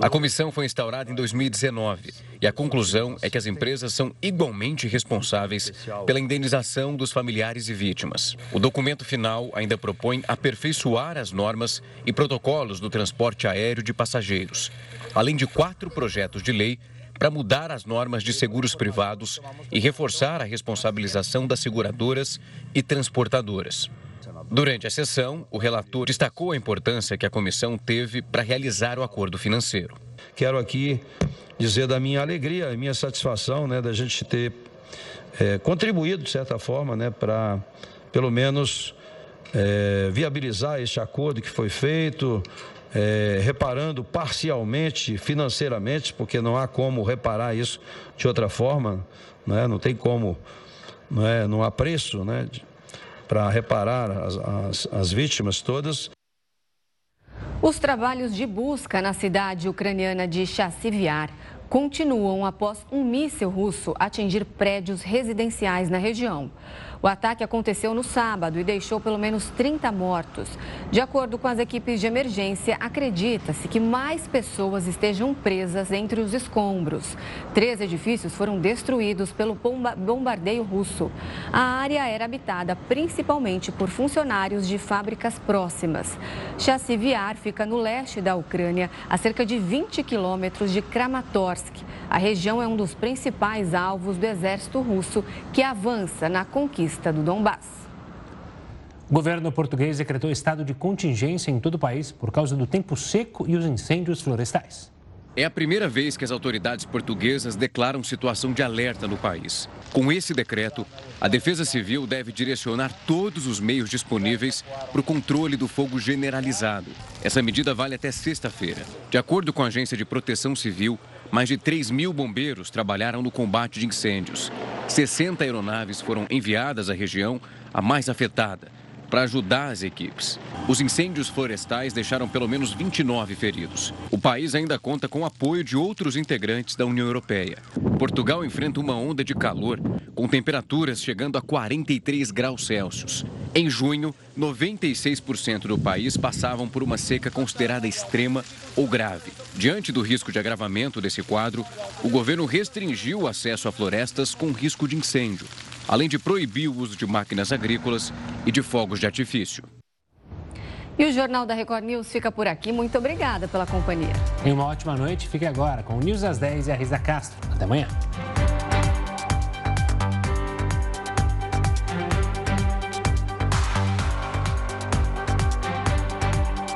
A comissão foi instaurada em 2019 e a conclusão é que as empresas são igualmente responsáveis pela indenização dos familiares e vítimas. O documento final ainda propõe aperfeiçoar as normas e protocolos do transporte aéreo de passageiros, além de quatro projetos de lei para mudar as normas de seguros privados e reforçar a responsabilização das seguradoras e transportadoras. Durante a sessão, o relator destacou a importância que a comissão teve para realizar o acordo financeiro. Quero aqui dizer da minha alegria e minha satisfação né, da gente ter é, contribuído, de certa forma, né, para, pelo menos, é, viabilizar este acordo que foi feito, é, reparando parcialmente, financeiramente, porque não há como reparar isso de outra forma, né, não tem como, não, é, não há preço, né, para reparar as, as, as vítimas todas. Os trabalhos de busca na cidade ucraniana de Chassiviar continuam após um míssil russo atingir prédios residenciais na região. O ataque aconteceu no sábado e deixou pelo menos 30 mortos. De acordo com as equipes de emergência, acredita-se que mais pessoas estejam presas entre os escombros. Três edifícios foram destruídos pelo bombardeio russo. A área era habitada principalmente por funcionários de fábricas próximas. Chassiviar fica no leste da Ucrânia, a cerca de 20 quilômetros de Kramatorsk. A região é um dos principais alvos do exército russo, que avança na conquista do Donbass. O governo português decretou estado de contingência em todo o país por causa do tempo seco e os incêndios florestais. É a primeira vez que as autoridades portuguesas declaram situação de alerta no país. Com esse decreto, a Defesa Civil deve direcionar todos os meios disponíveis para o controle do fogo generalizado. Essa medida vale até sexta-feira. De acordo com a Agência de Proteção Civil, mais de 3 mil bombeiros trabalharam no combate de incêndios. 60 aeronaves foram enviadas à região, a mais afetada para ajudar as equipes. Os incêndios florestais deixaram pelo menos 29 feridos. O país ainda conta com apoio de outros integrantes da União Europeia. Portugal enfrenta uma onda de calor, com temperaturas chegando a 43 graus Celsius. Em junho, 96% do país passavam por uma seca considerada extrema ou grave. Diante do risco de agravamento desse quadro, o governo restringiu o acesso a florestas com risco de incêndio além de proibir o uso de máquinas agrícolas e de fogos de artifício. E o Jornal da Record News fica por aqui. Muito obrigada pela companhia. Tenha uma ótima noite. Fique agora com o News às 10 e a Risa Castro. Até amanhã.